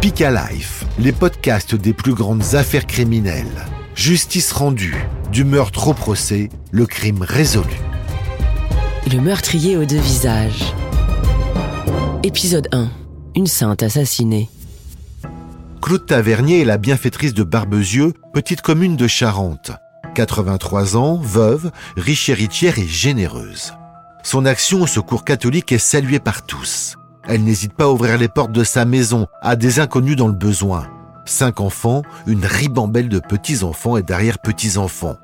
Speak Life, les podcasts des plus grandes affaires criminelles. Justice rendue, du meurtre au procès, le crime résolu. Le meurtrier aux deux visages. Épisode 1. Une sainte assassinée. Claude Tavernier est la bienfaitrice de Barbezieux, petite commune de Charente. 83 ans, veuve, riche héritière et généreuse. Son action au secours catholique est saluée par tous. Elle n'hésite pas à ouvrir les portes de sa maison à des inconnus dans le besoin. Cinq enfants, une ribambelle de petits-enfants et d'arrière-petits-enfants.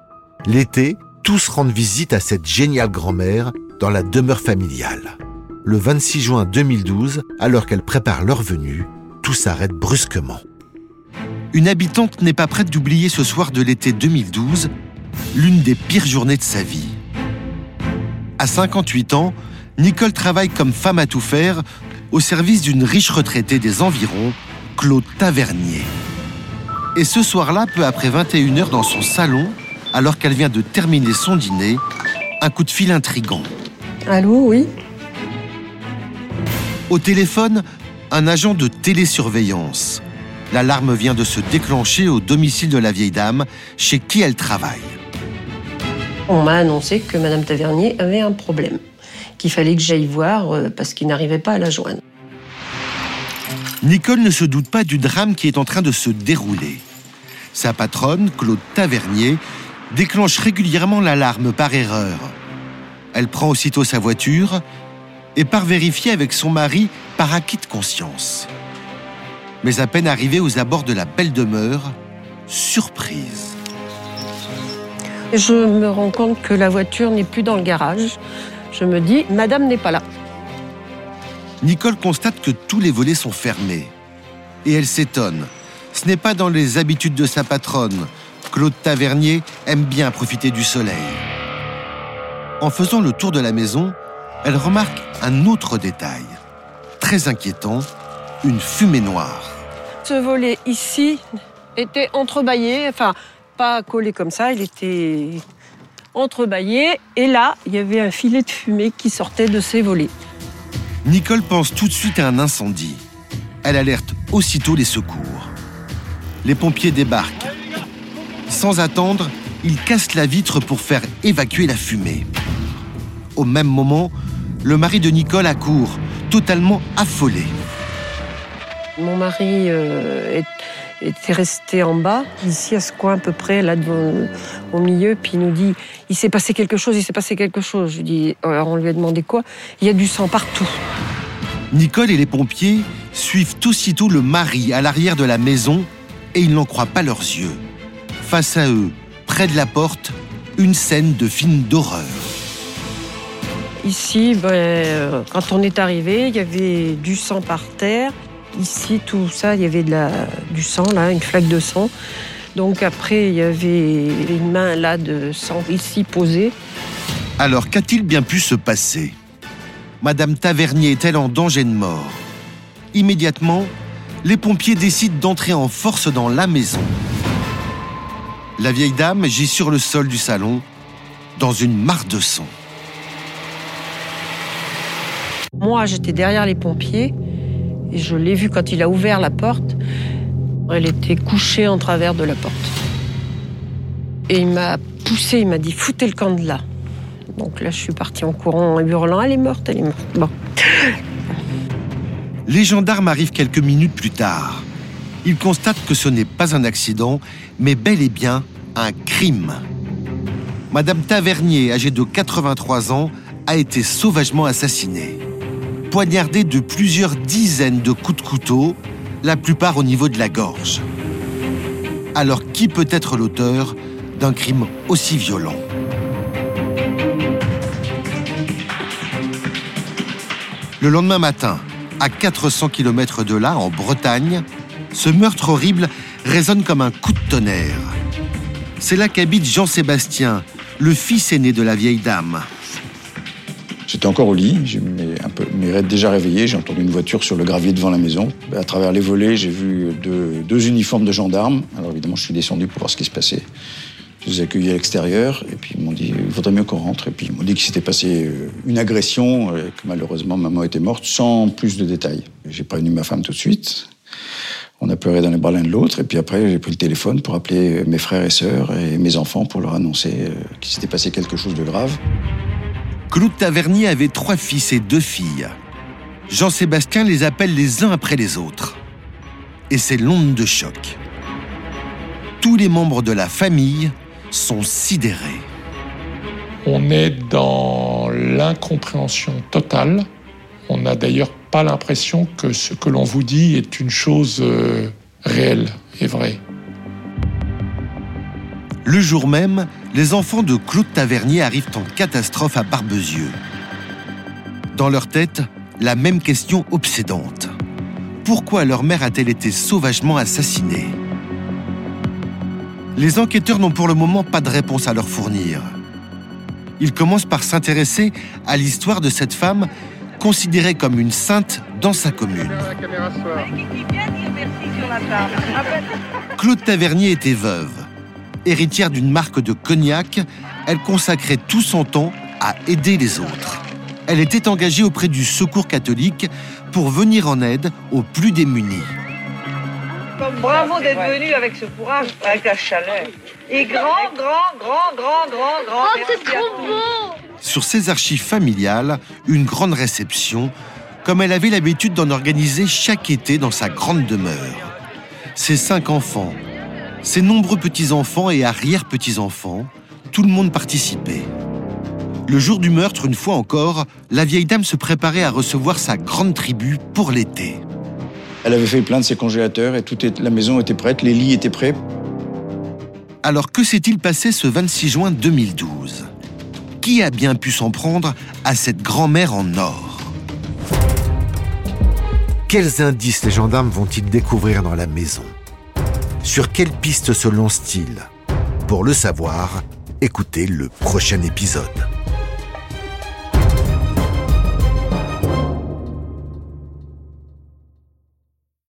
L'été, tous rendent visite à cette géniale grand-mère dans la demeure familiale. Le 26 juin 2012, alors qu'elle prépare leur venue, tout s'arrête brusquement. Une habitante n'est pas prête d'oublier ce soir de l'été 2012, l'une des pires journées de sa vie. À 58 ans, Nicole travaille comme femme à tout faire au service d'une riche retraitée des environs, Claude Tavernier. Et ce soir-là, peu après 21h dans son salon, alors qu'elle vient de terminer son dîner, un coup de fil intrigant. Allô, oui Au téléphone, un agent de télésurveillance. L'alarme vient de se déclencher au domicile de la vieille dame chez qui elle travaille. On m'a annoncé que Madame Tavernier avait un problème, qu'il fallait que j'aille voir euh, parce qu'il n'arrivait pas à la joindre. Nicole ne se doute pas du drame qui est en train de se dérouler. Sa patronne, Claude Tavernier, déclenche régulièrement l'alarme par erreur. Elle prend aussitôt sa voiture et part vérifier avec son mari par acquis de conscience. Mais à peine arrivée aux abords de la belle demeure, surprise. Je me rends compte que la voiture n'est plus dans le garage. Je me dis, Madame n'est pas là. Nicole constate que tous les volets sont fermés. Et elle s'étonne. Ce n'est pas dans les habitudes de sa patronne. Claude Tavernier aime bien profiter du soleil. En faisant le tour de la maison, elle remarque un autre détail. Très inquiétant, une fumée noire. Ce volet ici était entrebâillé, enfin pas collé comme ça, il était entrebâillé. Et là, il y avait un filet de fumée qui sortait de ces volets. Nicole pense tout de suite à un incendie. Elle alerte aussitôt les secours. Les pompiers débarquent. Sans attendre, ils cassent la vitre pour faire évacuer la fumée. Au même moment, le mari de Nicole accourt, totalement affolé. Mon mari euh, est- était resté en bas, ici à ce coin à peu près, là devant, au milieu, puis il nous dit il s'est passé quelque chose, il s'est passé quelque chose. Je lui dis alors on lui a demandé quoi? Il y a du sang partout. Nicole et les pompiers suivent aussitôt le mari à l'arrière de la maison et ils n'en croient pas leurs yeux. Face à eux, près de la porte, une scène de film d'horreur. Ici, ben, euh, quand on est arrivé, il y avait du sang par terre. Ici, tout ça, il y avait de la, du sang, là, une flaque de sang. Donc après, il y avait une main là de sang ici posée. Alors qu'a-t-il bien pu se passer? Madame Tavernier est-elle en danger de mort? Immédiatement, les pompiers décident d'entrer en force dans la maison. La vieille dame gît sur le sol du salon, dans une mare de sang. Moi, j'étais derrière les pompiers je l'ai vue quand il a ouvert la porte. Elle était couchée en travers de la porte. Et il m'a poussé, il m'a dit foutez le camp de là. Donc là, je suis partie en courant, en hurlant elle est morte, elle est morte. Bon. Les gendarmes arrivent quelques minutes plus tard. Ils constatent que ce n'est pas un accident, mais bel et bien un crime. Madame Tavernier, âgée de 83 ans, a été sauvagement assassinée. Poignardée de plusieurs dizaines de coups de couteau, la plupart au niveau de la gorge. Alors qui peut être l'auteur d'un crime aussi violent? Le lendemain matin, à 400 km de là, en Bretagne, ce meurtre horrible résonne comme un coup de tonnerre. C'est là qu'habite Jean-Sébastien, le fils aîné de la vieille dame. J'étais encore au lit, un peu, m'ai déjà réveillé, j'ai entendu une voiture sur le gravier devant la maison. À travers les volets, j'ai vu deux, deux uniformes de gendarmes. Alors évidemment, je suis descendu pour voir ce qui se passait. Je les ai accueillis à l'extérieur et puis ils m'ont dit il vaudrait mieux qu'on rentre. Et puis ils m'ont dit qu'il s'était passé euh, une agression et que malheureusement maman était morte sans plus de détails. J'ai prévenu ma femme tout de suite. On a pleuré dans les bras l'un de l'autre. Et puis après, j'ai pris le téléphone pour appeler mes frères et sœurs et mes enfants pour leur annoncer euh, qu'il s'était passé quelque chose de grave. Claude Tavernier avait trois fils et deux filles. Jean-Sébastien les appelle les uns après les autres. Et c'est l'onde de choc. Tous les membres de la famille sont sidérés. On est dans l'incompréhension totale. On n'a d'ailleurs pas l'impression que ce que l'on vous dit est une chose euh, réelle et vraie. Le jour même, les enfants de Claude Tavernier arrivent en catastrophe à Barbezieux. Dans leur tête, la même question obsédante. Pourquoi leur mère a-t-elle été sauvagement assassinée? Les enquêteurs n'ont pour le moment pas de réponse à leur fournir. Ils commencent par s'intéresser à l'histoire de cette femme considérée comme une sainte dans sa commune. Claude Tavernier était veuve. Héritière d'une marque de cognac, elle consacrait tout son temps à aider les autres. Elle était engagée auprès du Secours catholique pour venir en aide aux plus démunis. Bravo d'être venu avec ce courage, avec la chaleur. Et grand, grand, grand, grand, grand, grand. Oh, c'est trop beau Sur ses archives familiales, une grande réception, comme elle avait l'habitude d'en organiser chaque été dans sa grande demeure. Ses cinq enfants, ses nombreux petits-enfants et arrière-petits-enfants, tout le monde participait. Le jour du meurtre, une fois encore, la vieille dame se préparait à recevoir sa grande tribu pour l'été. Elle avait fait plein de ses congélateurs et toute la maison était prête, les lits étaient prêts. Alors que s'est-il passé ce 26 juin 2012 Qui a bien pu s'en prendre à cette grand-mère en or? Quels indices les gendarmes vont-ils découvrir dans la maison? Sur quelle piste se lancent-ils Pour le savoir, écoutez le prochain épisode.